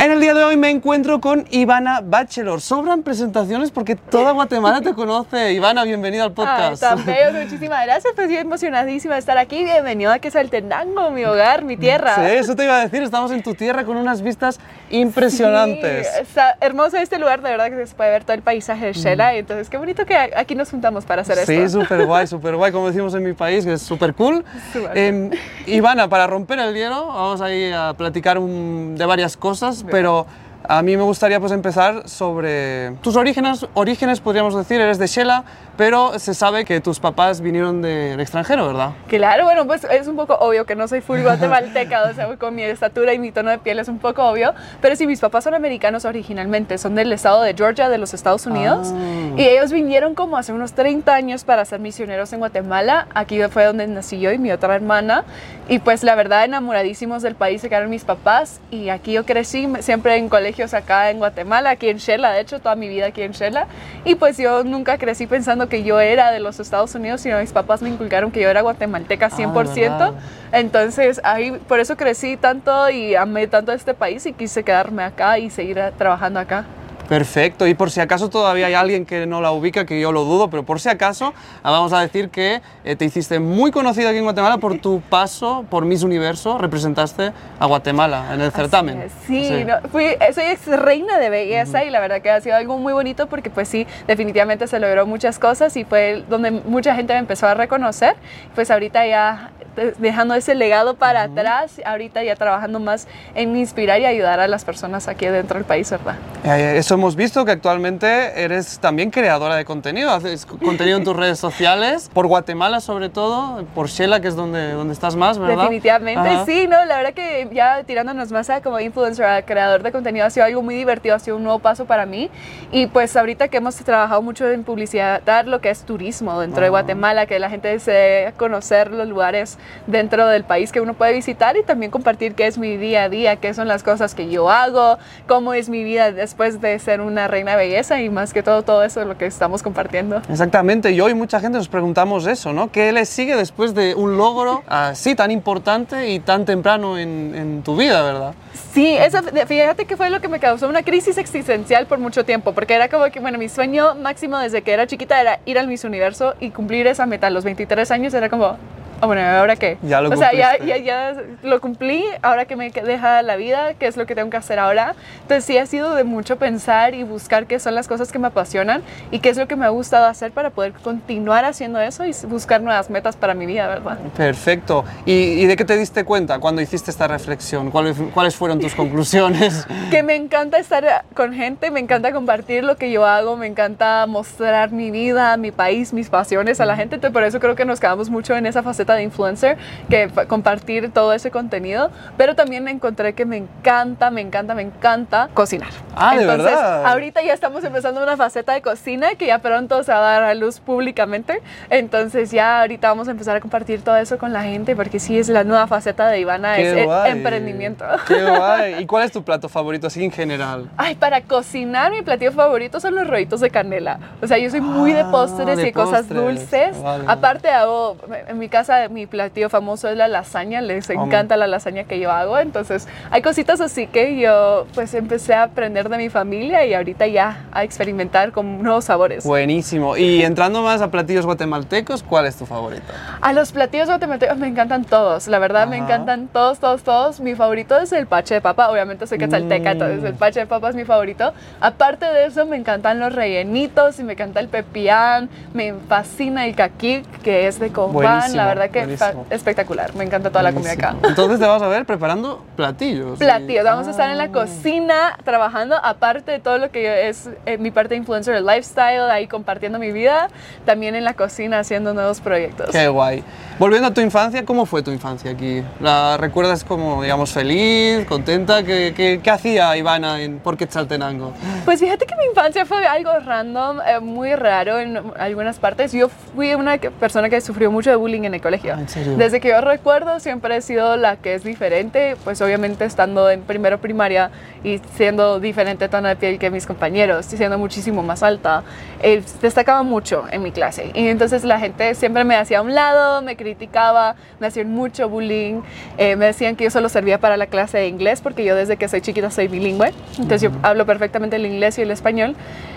En el día de hoy me encuentro con Ivana Bachelor. Sobran presentaciones porque toda Guatemala te conoce. Ivana, bienvenida al podcast. Ay, tan bello, muchísimas gracias. Pues estoy emocionadísima de estar aquí. Bienvenido a Quesaltenango, mi hogar, mi tierra. Sí, eso te iba a decir. Estamos en tu tierra con unas vistas impresionantes. Sí, está hermoso este lugar, de verdad que se puede ver todo el paisaje de Shela. Entonces, qué bonito que aquí nos juntamos para hacer sí, esto. Sí, súper guay, súper guay, como decimos en mi país, que es súper cool. Eh, Ivana, para romper el hielo, vamos a ir a platicar un, de varias cosas, pero a mí me gustaría pues empezar sobre tus orígenes, orígenes podríamos decir, eres de Shela, pero se sabe que tus papás vinieron del extranjero, ¿verdad? Claro, bueno, pues es un poco obvio que no soy full guatemalteca, o sea, con mi estatura y mi tono de piel es un poco obvio, pero sí, mis papás son americanos originalmente, son del estado de Georgia, de los Estados Unidos, ah. y ellos vinieron como hace unos 30 años para ser misioneros en Guatemala, aquí fue donde nací yo y mi otra hermana, y pues la verdad enamoradísimos del país se quedaron mis papás, y aquí yo crecí siempre en colegios acá en Guatemala, aquí en Shela, de hecho, toda mi vida aquí en Shela, y pues yo nunca crecí pensando que yo era de los Estados Unidos, sino mis papás me inculcaron que yo era guatemalteca 100%. Ah, Entonces, ahí por eso crecí tanto y amé tanto este país y quise quedarme acá y seguir trabajando acá. Perfecto, y por si acaso todavía hay alguien que no la ubica, que yo lo dudo, pero por si acaso, ah, vamos a decir que eh, te hiciste muy conocida aquí en Guatemala por tu paso por Miss Universo, representaste a Guatemala en el certamen. Sí, sí. No, fui, soy ex reina de belleza y la verdad que ha sido algo muy bonito porque pues sí, definitivamente se logró muchas cosas y fue donde mucha gente me empezó a reconocer. Pues ahorita ya dejando ese legado para atrás, ahorita ya trabajando más en inspirar y ayudar a las personas aquí dentro del país, ¿verdad? Eh, eso hemos visto que actualmente eres también creadora de contenido, haces contenido en tus redes sociales, por Guatemala sobre todo, por Shela, que es donde, donde estás más, ¿verdad? Definitivamente, sí, no, la verdad que ya tirándonos más a como influencer, a creador de contenido, ha sido algo muy divertido, ha sido un nuevo paso para mí. Y pues ahorita que hemos trabajado mucho en publicidad, dar lo que es turismo dentro de Guatemala, que la gente se conocer los lugares dentro del país que uno puede visitar y también compartir qué es mi día a día, qué son las cosas que yo hago, cómo es mi vida después de ser una reina de belleza y más que todo todo eso es lo que estamos compartiendo. Exactamente, y hoy mucha gente nos preguntamos eso, ¿no? ¿Qué le sigue después de un logro así tan importante y tan temprano en, en tu vida, verdad? Sí, eso, fíjate que fue lo que me causó una crisis existencial por mucho tiempo, porque era como que, bueno, mi sueño máximo desde que era chiquita era ir al Miss Universo y cumplir esa meta a los 23 años, era como, Oh, bueno, ¿ahora qué? Ya lo O sea, ya, ya, ya, lo cumplí, ahora que me deja la vida, ¿qué es lo que tengo que hacer ahora? Entonces sí ha sido de mucho pensar y buscar qué son las cosas que me apasionan y qué es lo que me ha gustado hacer para poder continuar haciendo eso y buscar nuevas metas para mi vida, ¿verdad? Perfecto. ¿Y, y de qué te diste cuenta cuando hiciste esta reflexión? ¿Cuáles, ¿Cuáles fueron tus conclusiones? que me encanta estar con gente, me encanta compartir lo que yo hago, me encanta mostrar mi vida, mi país, mis pasiones a la gente, entonces por eso creo que nos quedamos mucho en esa faceta de influencer, que compartir todo ese contenido, pero también encontré que me encanta, me encanta, me encanta cocinar. Ah, Entonces, ¿de verdad? ahorita ya estamos empezando una faceta de cocina que ya pronto se va a dar a luz públicamente. Entonces, ya ahorita vamos a empezar a compartir todo eso con la gente porque sí es la nueva faceta de Ivana, Qué es guay. emprendimiento. Qué guay. ¿Y cuál es tu plato favorito así en general? Ay, para cocinar mi platillo favorito son los rollitos de canela. O sea, yo soy muy de Ah, postres de y cosas postres. dulces. Vale. Aparte hago, en mi casa mi platillo famoso es la lasaña, les encanta la lasaña que yo hago. Entonces, hay cositas así que yo pues empecé a aprender de mi familia y ahorita ya a experimentar con nuevos sabores. Buenísimo. Y entrando más a platillos guatemaltecos, ¿cuál es tu favorito? A los platillos guatemaltecos me encantan todos, la verdad me encantan todos, todos, todos. Mi favorito es el pache de papa, obviamente soy quetzalteca, Mm. entonces el pache de papa es mi favorito. Aparte de eso, me encantan los rellenitos y me encanta el pepián, me fascina el caquic, que es de Buenísimo, la verdad que buenísimo. espectacular, me encanta toda la comida acá. Buenísimo. Entonces te vas a ver preparando platillos. Platillos, vamos a estar en Ah. la cocina trabajando, aparte de todo lo que es eh, mi parte de influencer del lifestyle, ahí compartiendo mi vida, también en la cocina haciendo nuevos proyectos. Qué guay. Volviendo a tu infancia, ¿cómo fue tu infancia aquí? ¿La recuerdas como, digamos, feliz, contenta? ¿Qué, qué, qué hacía Ivana en Por Quetzaltenango? Pues fíjate que mi infancia fue algo random, eh, muy raro en algunas partes. Yo fui una persona que sufrió mucho de bullying en el colegio. Colegio. Ah, ¿en serio? Desde que yo recuerdo siempre he sido la que es diferente, pues obviamente estando en primero primaria y siendo diferente tono de piel que mis compañeros, siendo muchísimo más alta, eh, destacaba mucho en mi clase. Y entonces la gente siempre me hacía a un lado, me criticaba, me hacían mucho bullying, eh, me decían que yo solo servía para la clase de inglés porque yo desde que soy chiquita soy bilingüe, entonces yo hablo perfectamente el inglés y el español.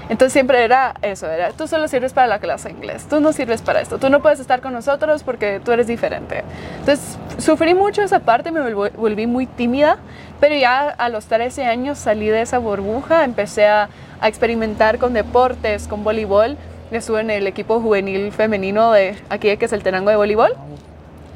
Entonces siempre era eso, era tú solo sirves para la clase de inglés, tú no sirves para esto, tú no puedes estar con nosotros porque tú eres diferente. Entonces sufrí mucho esa parte, me volví, muy tímida, pero ya a los 13 años salí de esa burbuja, empecé a, experimentar con deportes, con voleibol. Estuve en el equipo juvenil femenino de aquí, que es el Tenango de voleibol.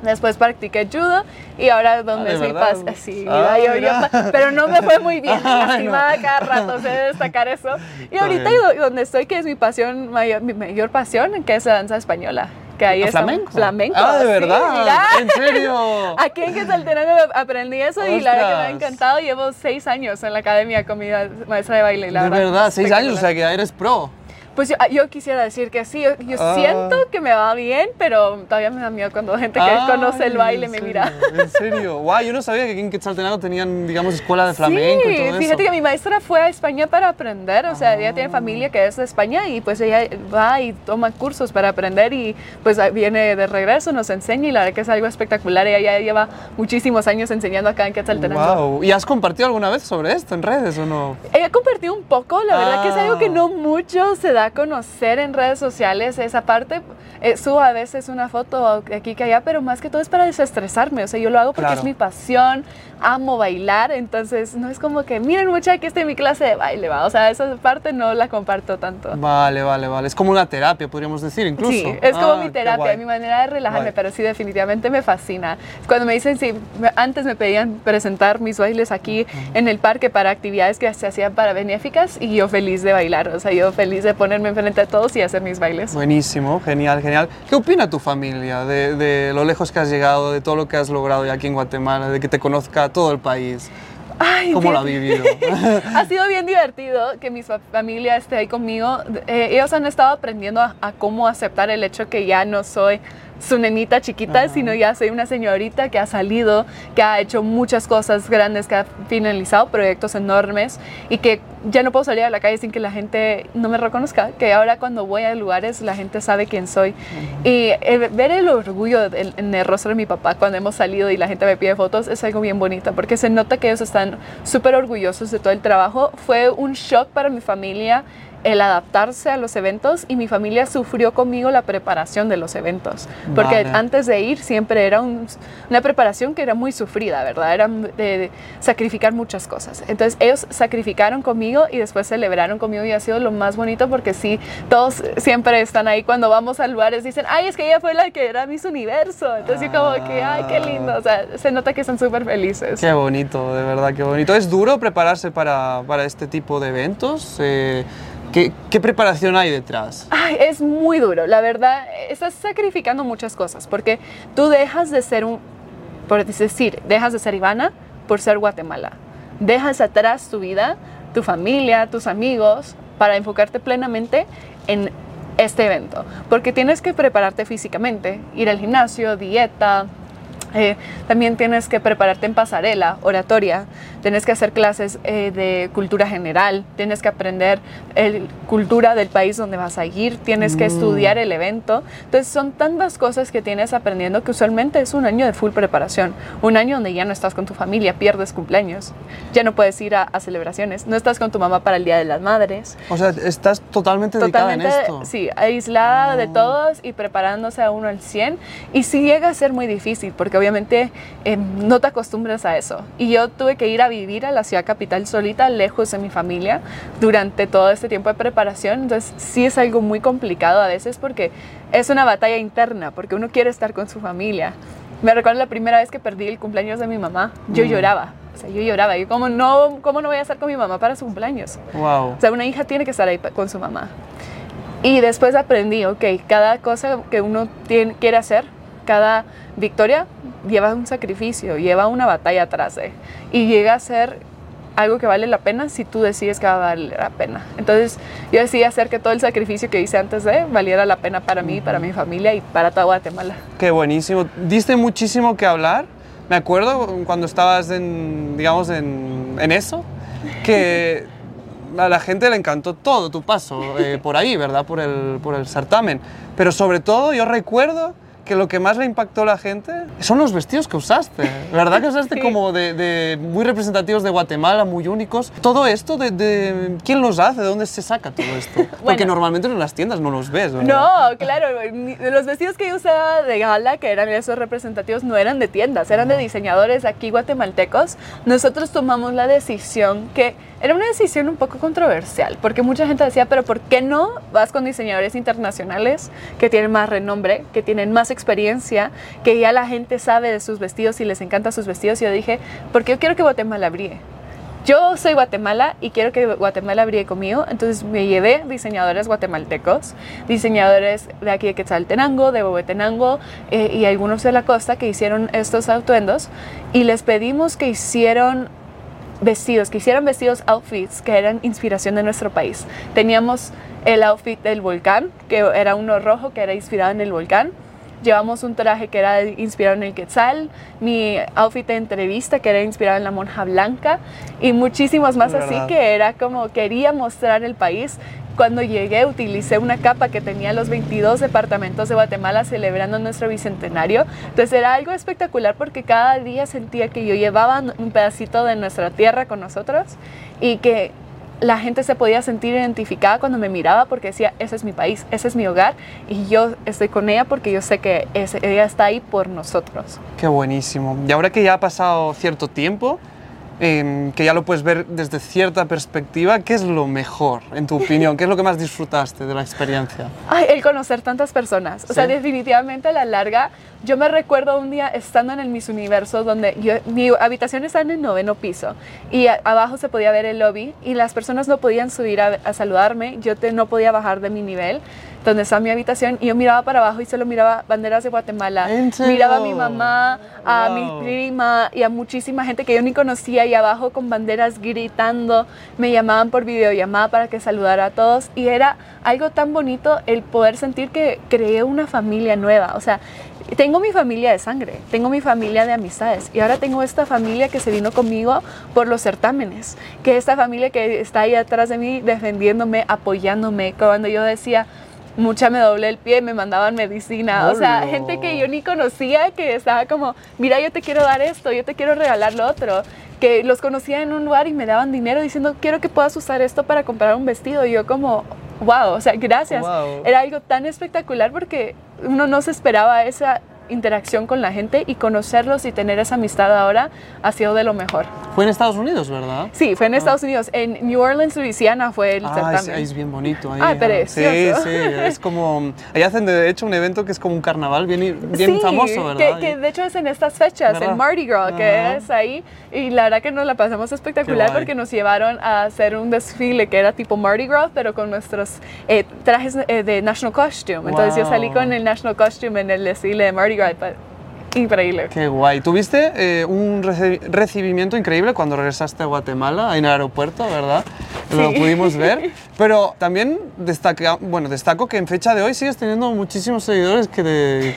Después practiqué judo y ahora donde Ah, ¿de soy verdad? paz, sí, Ah, yo- yo pero no me fue muy bien, Ah, lastimada cada rato, sé destacar eso. Y ahorita donde estoy, que es mi pasión, mayor, mi mayor pasión, que es la danza española. Que ahí ¿Ah, está- flamenco? Flamenco. Ah, de sí, verdad. mira. ¿En serio? Aquí en Quetzaltenango aprendí eso y la verdad que me ha Ostras. encantado. Llevo seis años en la academia con mi maestra de baile. La de verdad, seis años, o sea que eres pro. Pues yo, yo quisiera decir que sí, yo, yo Ah. siento que me va bien, pero todavía me da miedo cuando gente que Ay, conoce el baile ¿en me serio? mira. En serio, guau, yo no sabía que aquí en Quetzaltenango tenían, digamos, escuela de flamenco y sí, todo fíjate eso. que mi maestra fue a España para aprender, o sea, ella tiene familia que es de España y pues ella va y toma cursos para aprender y pues viene de regreso, nos enseña y la verdad que es algo espectacular. Ella ya lleva muchísimos años enseñando acá en Quetzaltenango. Wow. ¿Y has compartido alguna vez sobre esto en redes o no? Ella compartió un poco, la verdad que es algo que Ah. no mucho se da a conocer en redes sociales, esa parte. Eh, subo a veces una foto aquí que allá, pero más que todo es para desestresarme, o sea, yo lo hago porque Claro. es mi pasión, amo bailar, entonces no es como que, miren mucha, aquí en mi clase de baile, va, o sea, esa parte no la comparto tanto. Vale, vale, vale. Es como una terapia, podríamos decir, incluso. Sí, es como Ah, mi terapia, mi manera de relajarme, Guay. pero sí, definitivamente me fascina. Cuando me dicen, sí, antes me pedían presentar mis bailes aquí en el parque para actividades que se hacían para benéficas y yo feliz de bailar, o sea, yo feliz de ponerme enfrente de todos y hacer mis bailes. Buenísimo, genial, genial. ¿Qué opina tu familia de, de lo lejos que has llegado, de todo lo que has logrado ya aquí en Guatemala, de que te conozca todo el país? Ay, ¿Cómo lo ha vivido? ha sido bien divertido que mi fa- familia esté ahí conmigo. Eh, ellos han estado aprendiendo a, a cómo aceptar el hecho que ya no soy su nenita chiquita, Ajá. sino ya soy una señorita que ha salido, que ha hecho muchas cosas grandes, que ha finalizado proyectos enormes y que ya no puedo salir a la calle sin que la gente no me reconozca, que ahora cuando voy a lugares la gente sabe quién soy. Y eh, ver el orgullo del- en el rostro de mi papá cuando hemos salido y la gente me pide fotos es algo bien bonito, porque se nota que ellos están súper orgullosos de todo el trabajo. Fue un shock para mi familia el adaptarse a los eventos y mi familia sufrió conmigo la preparación de los eventos, porque Vale. antes de ir siempre era un- una preparación que era muy sufrida, ¿verdad? Era de, de sacrificar muchas cosas. Entonces ellos sacrificaron conmigo y después celebraron conmigo y ha sido lo más bonito porque sí, todos siempre están ahí cuando vamos a lugares, dicen, ay, es que ella fue la que era Miss Universo. Entonces yo como que, ay, qué lindo, o sea, se nota que están súper felices. Qué bonito, de verdad, qué bonito. ¿Es duro prepararse para, para este tipo de eventos? Eh, ¿qué, preparación hay detrás? Es muy duro, la verdad. Estás sacrificando muchas cosas porque tú dejas de ser un, por decir, dejas de ser Ivana por ser Guatemala. Dejas atrás tu vida, tu familia, tus amigos, para enfocarte plenamente en este evento. Porque tienes que prepararte físicamente, ir al gimnasio, dieta. Eh, también tienes que prepararte en pasarela, oratoria, tienes que hacer clases eh, de cultura general, tienes que aprender el, cultura del país donde vas a ir, tienes que Mm. estudiar el evento. Entonces son tantas cosas que tienes aprendiendo que usualmente es un año de full preparación, un año donde ya no estás con tu familia, pierdes cumpleaños, ya no puedes ir a, a celebraciones, no estás con tu mamá para el Día de las Madres. O sea, estás totalmente dedicada en Totalmente, esto. sí, aislada de Oh. todos y preparándose a uno al 100. Y sí llega a ser muy difícil porque obviamente eh, no te acostumbras a eso. Y yo tuve que ir a vivir a la ciudad capital solita, lejos de mi familia, durante todo este tiempo de preparación. Entonces sí es algo muy complicado a veces porque es una batalla interna, porque uno quiere estar con su familia. Me recuerdo la primera vez que perdí el cumpleaños de mi mamá, yo Mm. lloraba. O sea, yo lloraba. Yo, ¿cómo no, ¿cómo no voy a estar con mi mamá para su cumpleaños? Wow. O sea, una hija tiene que estar ahí con su mamá. Y después aprendí, ok, cada cosa que uno tiene, quiere hacer, cada victoria lleva un sacrificio, lleva una batalla atrás de. Y llega a ser algo que vale la pena si tú decides que va a valer la pena. Entonces yo decidí hacer que todo el sacrificio que hice antes de valiera la pena para mí, para mi familia y para toda Guatemala. Qué buenísimo. Diste muchísimo que hablar. Me acuerdo cuando estabas en, digamos, en, en eso, que a la gente le encantó todo tu paso eh, por ahí, ¿verdad? Por el, por el certamen. Pero sobre todo yo recuerdo que lo que más le impactó a la gente son los vestidos que usaste. ¿Verdad que usaste como de, muy representativos de Guatemala, muy únicos? Todo esto, de, ¿quién los hace? ¿De dónde se saca todo esto? Porque normalmente en las tiendas no los ves. No, claro. Los vestidos que yo usaba de gala, que eran esos representativos, no eran de tiendas, eran de diseñadores aquí guatemaltecos. Nosotros tomamos la decisión que era una decisión un poco controversial, porque mucha gente decía, pero ¿por qué no vas con diseñadores internacionales que tienen más renombre, que tienen más experiencia, que ya la gente sabe de sus vestidos y les encanta sus vestidos? Y yo dije, porque yo quiero que Guatemala brille. Yo soy Guatemala y quiero que Guatemala brille conmigo, entonces me llevé diseñadores guatemaltecos, diseñadores de aquí de Quetzaltenango, de Bobetenango eh, y algunos de la costa que hicieron estos atuendos y les pedimos que hicieron vestidos, que hicieran vestidos, outfits que eran inspiración de nuestro país. Teníamos el outfit del volcán, que era uno rojo, que era inspirado en el volcán. Llevamos un traje que era inspirado en el Quetzal, mi outfit de entrevista que era inspirado en la monja blanca y muchísimos más así que era como quería mostrar el país cuando llegué utilicé una capa que tenía los 22 departamentos de Guatemala celebrando nuestro bicentenario. Entonces era algo espectacular porque cada día sentía que yo llevaba un pedacito de nuestra tierra con nosotros y que la gente se podía sentir identificada cuando me miraba porque decía, ese es mi país, ese es mi hogar y yo estoy con ella porque yo sé que ella está ahí por nosotros. Qué buenísimo. Y ahora que ya ha pasado cierto tiempo, Em, que ya lo puedes ver desde cierta perspectiva, ¿qué es lo mejor, en tu opinión? ¿Qué es lo que más disfrutaste de la experiencia? Ay, el conocer tantas personas. O sea, definitivamente a la larga, yo me recuerdo un día estando en el Miss Universo, donde yo, mi habitación está en el noveno piso y abajo se podía ver el lobby y las personas no podían subir a, saludarme, yo no podía bajar de mi nivel donde está mi habitación y yo miraba para abajo y solo miraba banderas de Guatemala. Miraba a mi mamá, a mi prima y a muchísima gente que yo ni conocía y abajo con banderas gritando. Me llamaban por videollamada para que saludara a todos y era algo tan bonito el poder sentir que creé una familia nueva. O sea, tengo mi familia de sangre, tengo mi familia de amistades y ahora tengo esta familia que se vino conmigo por los certámenes, que esta familia que está ahí atrás de mí defendiéndome, apoyándome, cuando yo decía, mucha me doblé el pie, me mandaban medicina, o sea, gente que yo ni conocía que estaba como, mira, yo te quiero dar esto, yo te quiero regalar lo otro, que los conocía en un lugar y me daban dinero diciendo, quiero que puedas usar esto para comprar un vestido, y yo como, wow, o sea, gracias. Era algo tan espectacular porque uno no se esperaba esa interacción con la gente y conocerlos y tener esa amistad ahora ha sido de lo mejor. Fue en Estados Unidos, ¿verdad? Sí, fue en ah. Estados Unidos. En New Orleans, Louisiana fue el ah, certamen. Es, es bien bonito ahí. Ah, precioso. Sí, sí, es como... Ahí hacen de hecho un evento que es como un carnaval bien, bien famoso, ¿verdad? Que, que de hecho es en estas fechas, en Mardi Gras, que es ahí. Y la verdad que nos la pasamos espectacular porque nos llevaron a hacer un desfile que era tipo Mardi Gras, pero con nuestros eh, trajes eh, de National Costume. Entonces yo salí con el National Costume en el desfile de Mardi Gras increíble. Qué guay. Tuviste eh, un recibimiento increíble cuando regresaste a Guatemala, en el aeropuerto, ¿verdad? Lo pudimos ver. Pero también destaca, bueno, destaco que en fecha de hoy sigues teniendo muchísimos seguidores que de,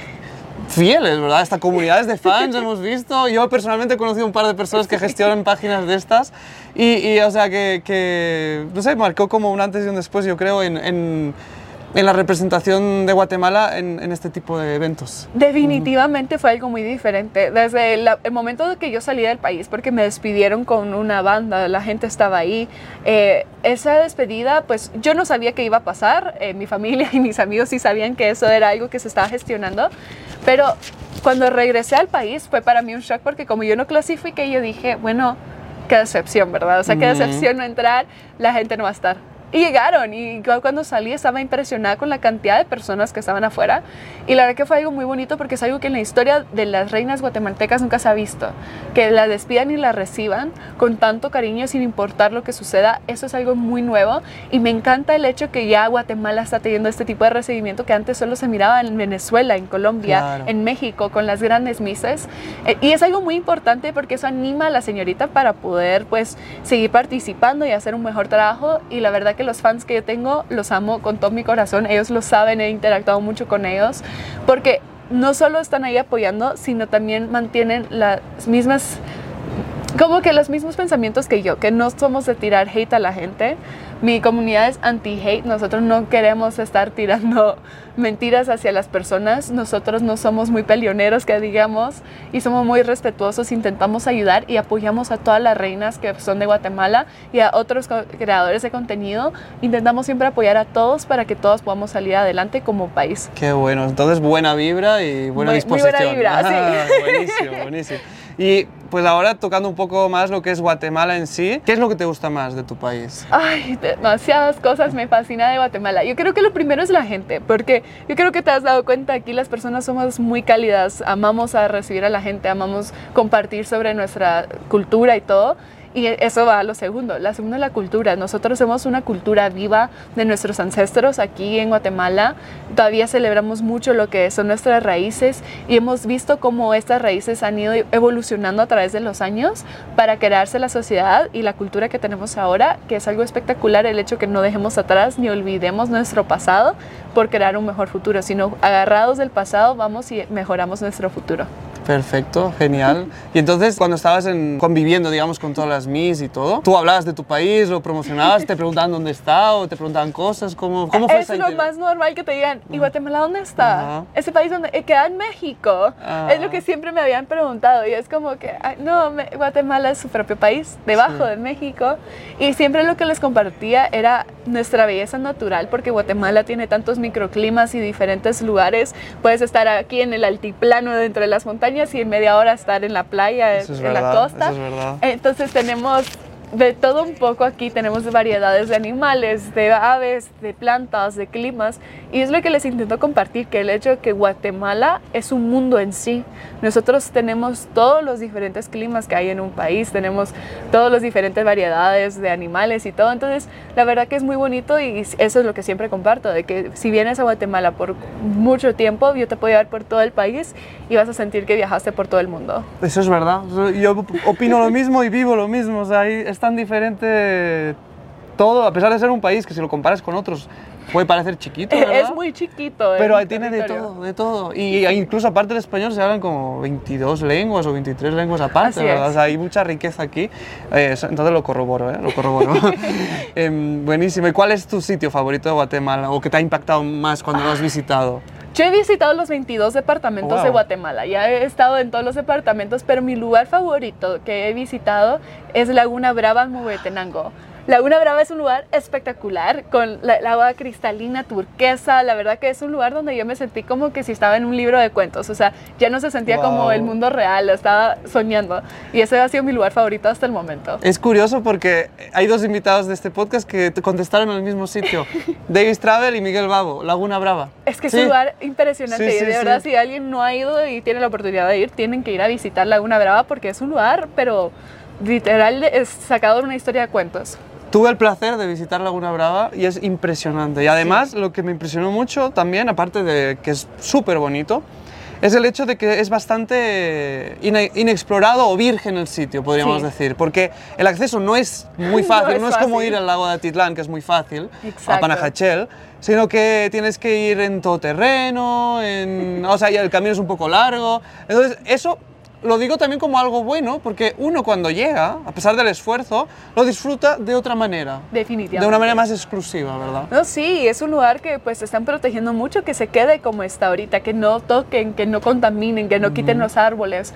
fieles, ¿verdad? Esta comunidades de fans hemos visto. Yo personalmente he conocido un par de personas que gestionan páginas de estas y, o sea, que, que, no sé, marcó como un antes y un después, yo creo, en en la representación de Guatemala en, este tipo de eventos? Definitivamente fue algo muy diferente. Desde el momento de que yo salí del país, porque me despidieron con una banda, la gente estaba ahí, eh, esa despedida, pues yo no sabía qué iba a pasar, eh, mi familia y mis amigos sí sabían que eso era algo que se estaba gestionando, pero cuando regresé al país fue para mí un shock porque como yo no clasifiqué, yo dije, bueno, qué decepción, ¿verdad? O sea, qué decepción no entrar, la gente no va a estar Y llegaron y cuando salí estaba impresionada con la cantidad de personas que estaban afuera. Y la verdad que fue algo muy bonito porque es algo que en la historia de las reinas guatemaltecas nunca se ha visto. Que la despidan y la reciban con tanto cariño sin importar lo que suceda, eso es algo muy nuevo. Y me encanta el hecho que ya Guatemala está teniendo este tipo de recibimiento que antes solo se miraba en Venezuela, en Colombia, en México con las grandes misas eh, y es algo muy importante porque eso anima a la señorita para poder pues seguir participando y hacer un mejor trabajo. Y la verdad que los fans que yo tengo los amo con todo mi corazón, ellos lo saben, he interactuado mucho con ellos, porque no solo están ahí apoyando, sino también mantienen las mismas, como que los mismos pensamientos que yo, que no somos de tirar hate a la gente, mi comunidad es anti-hate, nosotros no queremos estar tirando mentiras hacia las personas, nosotros no somos muy peleoneros que digamos y somos muy respetuosos, intentamos ayudar y apoyamos a todas las reinas que son de Guatemala y a otros creadores de contenido, intentamos siempre apoyar a todos para que todos podamos salir adelante como país. Qué bueno, entonces buena vibra y buena disposición. Muy buena vibra, sí. Buenísimo, buenísimo. Y pues ahora tocando un poco más lo que es Guatemala en sí, ¿qué es lo que te gusta más de tu país? Ay, demasiadas cosas me fascina de Guatemala. Yo creo que lo primero es la gente, porque yo creo que te has dado cuenta aquí las personas somos muy cálidas, amamos a recibir a la gente, amamos compartir sobre nuestra cultura y todo. Y eso va a lo segundo. La segunda es la cultura. Nosotros somos una cultura viva de nuestros ancestros aquí en Guatemala. Todavía celebramos mucho lo que son nuestras raíces y hemos visto cómo estas raíces han ido evolucionando a través de los años para crearse la sociedad y la cultura que tenemos ahora, que es algo espectacular el hecho que no dejemos atrás ni olvidemos nuestro pasado por crear un mejor futuro, sino agarrados del pasado vamos y mejoramos nuestro futuro. Perfecto, genial. Y entonces, cuando estabas en, conviviendo, digamos, con todas las Miss y todo, ¿tú hablabas de tu país, lo promocionabas, te preguntaban dónde está o te preguntaban cosas? ¿Cómo, cómo fue Es lo más normal que te digan, ¿y Guatemala dónde está? Ese país donde eh, queda en México. Es lo que siempre me habían preguntado y es como que, no, Guatemala es su propio país, debajo de México. Y siempre lo que les compartía era nuestra belleza natural, porque Guatemala tiene tantos microclimas y diferentes lugares. Puedes estar aquí en el altiplano dentro de las montañas y en media hora estar en la playa, en la costa. Entonces tenemos de todo un poco aquí tenemos variedades de animales, de aves, de plantas, de climas y es lo que les intento compartir, que el hecho de que Guatemala es un mundo en sí. Nosotros tenemos todos los diferentes climas que hay en un país, tenemos todas las diferentes variedades de animales y todo, entonces la verdad que es muy bonito y eso es lo que siempre comparto, de que si vienes a Guatemala por mucho tiempo, yo te puedo llevar por todo el país y vas a sentir que viajaste por todo el mundo. Eso es verdad, yo opino lo mismo y vivo lo mismo, o sea, tan diferente todo, a pesar de ser un país que si lo comparas con otros puede parecer chiquito, Es muy chiquito. Pero ahí tiene de todo, de todo. Y incluso aparte del español se hablan como 22 lenguas o 23 lenguas aparte, ¿verdad? O sea, hay mucha riqueza aquí. Eh, entonces lo corroboro, ¿eh? Lo corroboro. Em, buenísimo. ¿Y cuál es tu sitio favorito de Guatemala o que te ha impactado más cuando lo has visitado? Yo he visitado los 22 departamentos de Guatemala, ya he estado en todos los departamentos, pero mi lugar favorito que he visitado es Laguna Brava en Muetenango. Laguna Brava es un lugar espectacular, con la, agua cristalina, turquesa. La verdad que es un lugar donde yo me sentí como que si estaba en un libro de cuentos. O sea, ya no se sentía como el mundo real, estaba soñando. Y ese ha sido mi lugar favorito hasta el momento. Es curioso porque hay dos invitados de este podcast que te contestaron en el mismo sitio: Davis Travel y Miguel Babo, Laguna Brava. Es que es un lugar impresionante. y de verdad, si alguien no ha ido y tiene la oportunidad de ir, tienen que ir a visitar Laguna Brava porque es un lugar, pero literal, es sacado de una historia de cuentos. Tuve el placer de visitar Laguna Brava y es impresionante. Y además lo que me impresionó mucho también, aparte de que es súper bonito, es el hecho de que es bastante inexplorado o virgen el sitio, podríamos decir, porque el acceso no es muy fácil, no es, como ir al lago de Atitlán, que es muy fácil, a Panajachel, sino que tienes que ir en todo terreno, en, o sea, el camino es un poco largo. Entonces, eso lo digo también como algo bueno, porque uno cuando llega, a pesar del esfuerzo, lo disfruta de otra manera. Definitivamente. De una manera más exclusiva, ¿verdad? No, sí, es un lugar que pues están protegiendo mucho, que se quede como está ahorita, que no toquen, que no contaminen, que no quiten los árboles,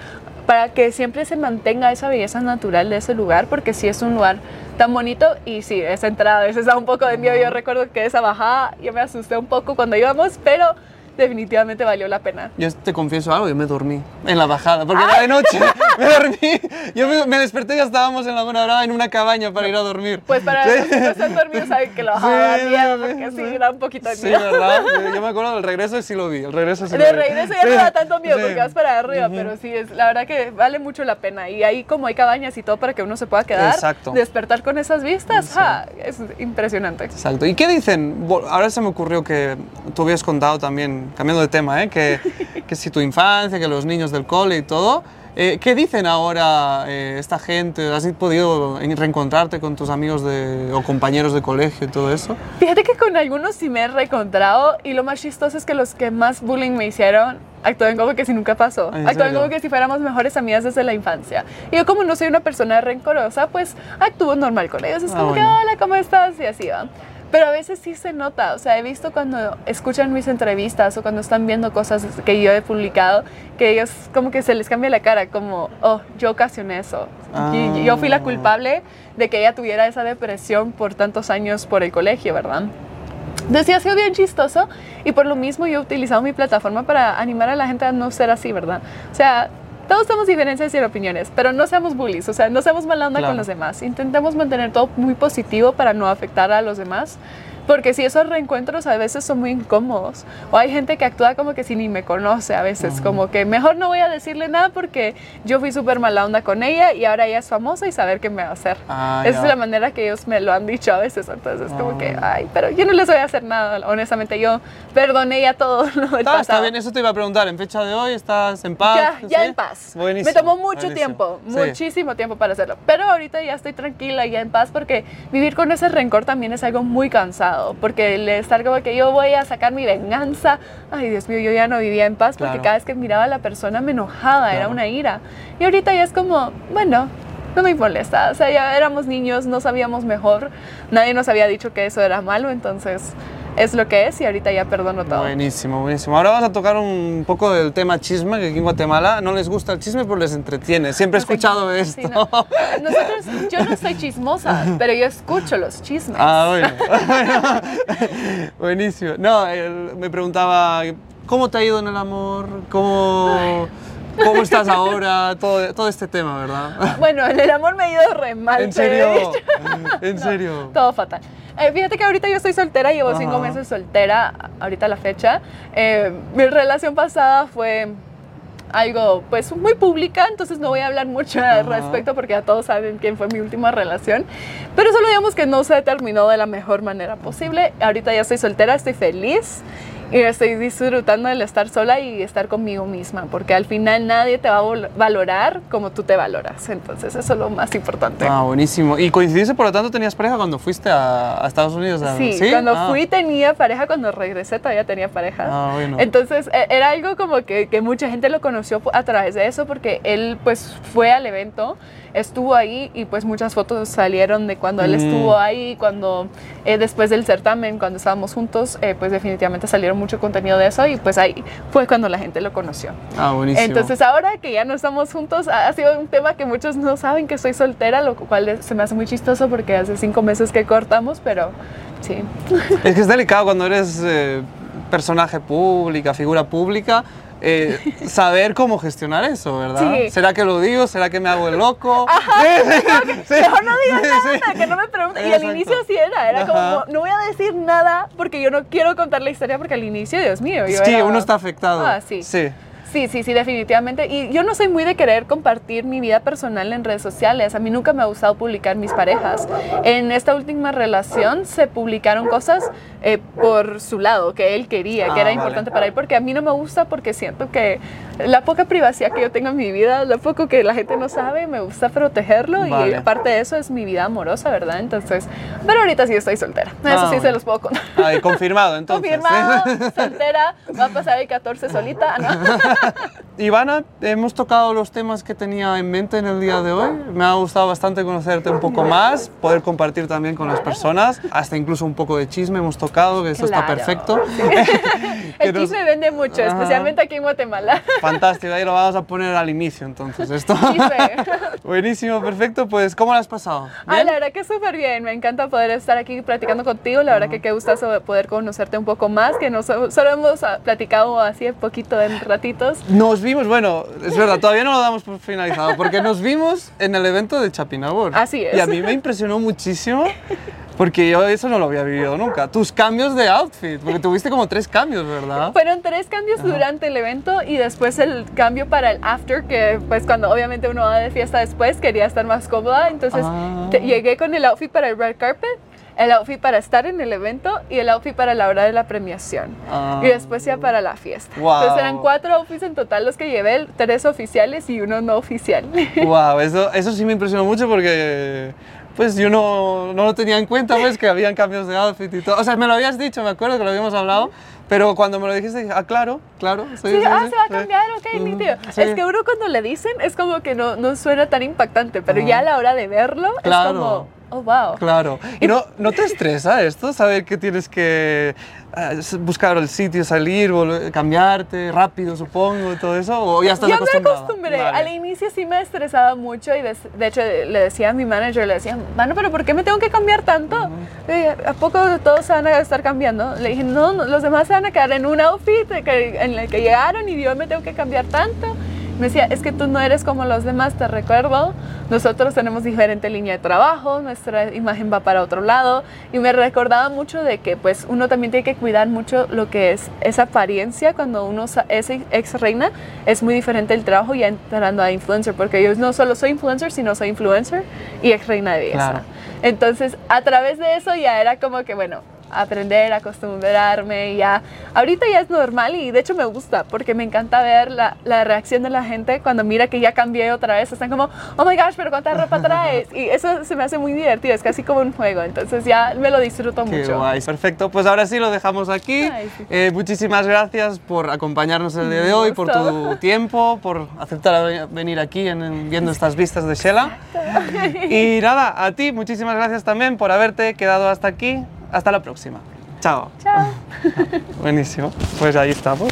para que siempre se mantenga esa belleza natural de ese lugar, porque sí es un lugar tan bonito y sí, esa entrada a veces da un poco de miedo. Yo recuerdo que esa bajada yo me asusté un poco cuando íbamos, pero definitivamente valió la pena. Yo te confieso algo, yo me dormí en la bajada, porque era de noche, me dormí. Yo me, me desperté y ya estábamos en la Brava en una cabaña para ir a dormir. Pues para los que no están dormidos saben que lo bajaba Sí, miedo, sí, porque sí. sí, da un poquito de Sí, miedo. ¿verdad? Yo me acuerdo del regreso y sí lo vi, el regreso sí lo vi. regreso ya Sí, no da tanto miedo sí. porque vas para arriba, pero sí, es, la verdad que vale mucho la pena. Y ahí como hay cabañas y todo para que uno se pueda quedar, Exacto. despertar con esas vistas, ¡ja! es impresionante. Exacto. ¿Y qué dicen? Ahora se me ocurrió que tú habías contado también, cambiando de tema, ¿eh? que, que si tu infancia, que los niños del cole y todo. eh, ¿Qué dicen ahora eh, esta gente? ¿Has podido en- reencontrarte con tus amigos de, o compañeros de colegio y todo eso? Fíjate que con algunos sí me he reencontrado y lo más chistoso es que los que más bullying me hicieron actúan como que si nunca pasó. ¿En Actúan como que si fuéramos mejores amigas desde la infancia. Y yo como no soy una persona rencorosa, pues actúo normal con ellos. Es Ah, como que, bueno. hola, ¿cómo estás? Y así va. Pero a veces sí se nota, o sea, he visto cuando escuchan mis entrevistas o cuando están viendo cosas que yo he publicado, que ellos como que se les cambia la cara, como, oh, yo ocasioné eso. Y yo fui la Ah. culpable de que ella tuviera esa depresión por tantos años por el colegio, ¿verdad? Entonces ha sido bien chistoso y por lo mismo yo he utilizado mi plataforma para animar a la gente a no ser así, ¿verdad? O sea, todos tenemos diferencias y opiniones, pero no seamos bullies, o sea, no seamos mala onda Claro. con los demás. Intentemos mantener todo muy positivo para no afectar a los demás. Porque si esos reencuentros a veces son muy incómodos. O hay gente que actúa como que si ni me conoce a veces. Como que mejor no voy a decirle nada porque yo fui súper mala onda con ella y ahora ella es famosa y saber qué me va a hacer. Ah, Esa ya. es la manera que ellos me lo han dicho a veces. Entonces, como Ah. que, ay, pero yo no les voy a hacer nada. Honestamente, yo perdoné ya todo lo del Está, está bien, eso te iba a preguntar. ¿En fecha de hoy estás en paz? Ya, ya ¿Sí? en paz. Buenísimo, Me tomó mucho buenísimo. tiempo, Sí. muchísimo tiempo para hacerlo. Pero ahorita ya estoy tranquila, ya en paz, porque vivir con ese rencor también es algo muy cansado. Porque el estar como que yo voy a sacar mi venganza. Ay, Dios mío, yo ya no vivía en paz porque Claro. cada vez que miraba a la persona me enojaba, era una ira. Y ahorita ya es como, bueno. No me molesta, o sea, ya éramos niños, no sabíamos mejor, nadie nos había dicho que eso era malo, entonces es lo que es y ahorita ya perdono todo. Buenísimo, buenísimo. Ahora vamos a tocar un poco del tema chisme, que aquí en Guatemala no les gusta el chisme, pero les entretiene. Siempre he escuchado esto. Sí, no. Nosotros, yo no soy chismosa, pero yo escucho los chismes. Ah, bueno. Buenísimo. No, él me preguntaba, ¿cómo te ha ido en el amor? ¿Cómo, cómo estás ahora? Todo, todo este tema, ¿verdad? Bueno, en el amor me ha ido re mal. ¿En serio? ¿En serio? Todo fatal. Eh, fíjate que ahorita yo estoy soltera, llevo cinco Ajá. meses soltera, ahorita la fecha. Eh, mi relación pasada fue algo pues muy pública, entonces no voy a hablar mucho al Ajá. respecto porque ya todos saben quién fue mi última relación, pero solo digamos que no se terminó de la mejor manera posible. Ahorita ya estoy soltera, estoy feliz y estoy disfrutando del estar sola y estar conmigo misma, porque al final nadie te va a valorar como tú te valoras, entonces eso es lo más importante. Ah, buenísimo. ¿Y coincidiste, por lo tanto, tenías pareja cuando fuiste a, a Estados Unidos? a- Sí, cuando Ah. fui tenía pareja, cuando regresé todavía tenía pareja. Ah, bueno. Entonces e- era algo como que, que mucha gente lo conoció a través de eso porque él pues fue al evento, estuvo ahí y pues muchas fotos salieron de cuando él Mm. estuvo ahí, cuando eh, después del certamen, cuando estábamos juntos, eh, pues definitivamente salieron mucho contenido de eso y pues ahí fue cuando la gente lo conoció. Ah, buenísimo. Entonces ahora que ya no estamos juntos, ha sido un tema que muchos no saben que soy soltera, lo cual se me hace muy chistoso porque hace cinco meses que cortamos, pero sí. Es que es delicado cuando eres eh, personaje pública, figura pública, eh, saber cómo gestionar eso, ¿verdad? Sí. ¿Será que lo digo? ¿Será que me hago el loco? Sí, Mejor no digas sí, nada, sí. que no me pregunten. Y al inicio así era, era Ajá. como, no voy a decir nada porque yo no quiero contar la historia porque al inicio, Dios mío, yo Sí, era- uno está afectado. Ah, sí. Sí. Sí, sí, sí, definitivamente. Y yo no soy muy de querer compartir mi vida personal en redes sociales. A mí nunca me ha gustado publicar mis parejas. En esta última relación se publicaron cosas eh, por su lado, que él quería, Ah, que era vale. importante para él, porque a mí no me gusta porque siento que la poca privacidad que yo tengo en mi vida, lo poco que la gente no sabe, me gusta protegerlo y Vale. aparte de eso es mi vida amorosa, ¿verdad? Entonces, pero ahorita sí estoy soltera. Eso Ah, sí se los puedo contar. Ay, confirmado, entonces. Confirmado, soltera, va a pasar el 14 solita, ¿no? Ivana, hemos tocado los temas que tenía en mente en el día de hoy. Me ha gustado bastante conocerte un poco más, poder compartir también con las personas, hasta incluso un poco de chisme hemos tocado, que eso está Claro. perfecto. El nos- chisme vende mucho, Ajá. especialmente aquí en Guatemala. Fantástico, ahí lo vamos a poner al inicio entonces. Esto. Buenísimo, perfecto. Pues, ¿cómo lo has pasado? Ah, la verdad que súper bien, me encanta poder estar aquí platicando contigo, la verdad que qué gustazo poder conocerte un poco más, que no so- solo hemos platicado así un poquito en ratitos. Nos vimos, bueno, es verdad, todavía no lo damos por finalizado, porque nos vimos en el evento de Chapinabor. Así es. Y a mí me impresionó muchísimo, porque yo eso no lo había vivido nunca. Tus cambios de outfit, porque tuviste como tres cambios, ¿verdad? Fueron tres cambios durante el evento y después el cambio para el after, que pues cuando obviamente uno va de fiesta después quería estar más cómoda, entonces Ah. te- llegué con el outfit para el red carpet, el outfit para estar en el evento y el outfit para la hora de la premiación. Ah. Y después ya para la fiesta. Wow. Entonces eran cuatro outfits en total los que llevé, tres oficiales y uno no oficial. Wow, eso, eso sí me impresionó mucho porque pues yo no, no lo tenía en cuenta, pues que habían cambios de outfit y todo. O sea, me lo habías dicho, me acuerdo que lo habíamos hablado, pero cuando me lo dijiste dije, ah, claro, claro. Sí, Sí, sí, ah, sí, se va a cambiar, ok, nítido. Es que uno cuando le dicen es como que no, no suena tan impactante, pero ya a la hora de verlo Claro. es como, oh, wow. Claro. ¿Y no, no te estresa esto? Saber que tienes que eh, buscar el sitio, salir, volver- cambiarte rápido, supongo, todo eso? ¿O ya estás Ya me acostumbré. Vale. Al inicio sí me estresaba mucho y de, de hecho le decía a mi manager, le decía, bueno, pero ¿por qué me tengo que cambiar tanto? Le dije, ¿A poco todos se van a estar cambiando? Le dije, no, no, los demás se van a quedar en un outfit que- en el que llegaron y yo me tengo que cambiar tanto. Me decía, es que tú no eres como los demás, te recuerdo. Nosotros tenemos diferente línea de trabajo, nuestra imagen va para otro lado. Y me recordaba mucho de que pues uno también tiene que cuidar mucho lo que es esa apariencia cuando uno es ex reina. Es muy diferente el trabajo ya entrando a influencer, porque yo no solo soy influencer, sino soy influencer y ex reina de belleza. Claro. Entonces, a través de eso ya era como que, bueno, aprender, acostumbrarme, y ya. Ahorita ya es normal y de hecho me gusta porque me encanta ver la, la reacción de la gente cuando mira que ya cambié otra vez. Están como, oh my gosh, pero cuánta ropa traes. Y eso se me hace muy divertido, es casi como un juego. Entonces ya me lo disfruto Qué mucho. guay. Perfecto, pues ahora sí lo dejamos aquí. Ay, sí. Eh, muchísimas gracias por acompañarnos el día de hoy, por tu tiempo, por aceptar venir aquí en- en- viendo estas vistas de Shela. Y nada, a ti muchísimas gracias también por haberte quedado hasta aquí. Hasta la próxima. Chao. Chao. Buenísimo. Pues ahí estamos.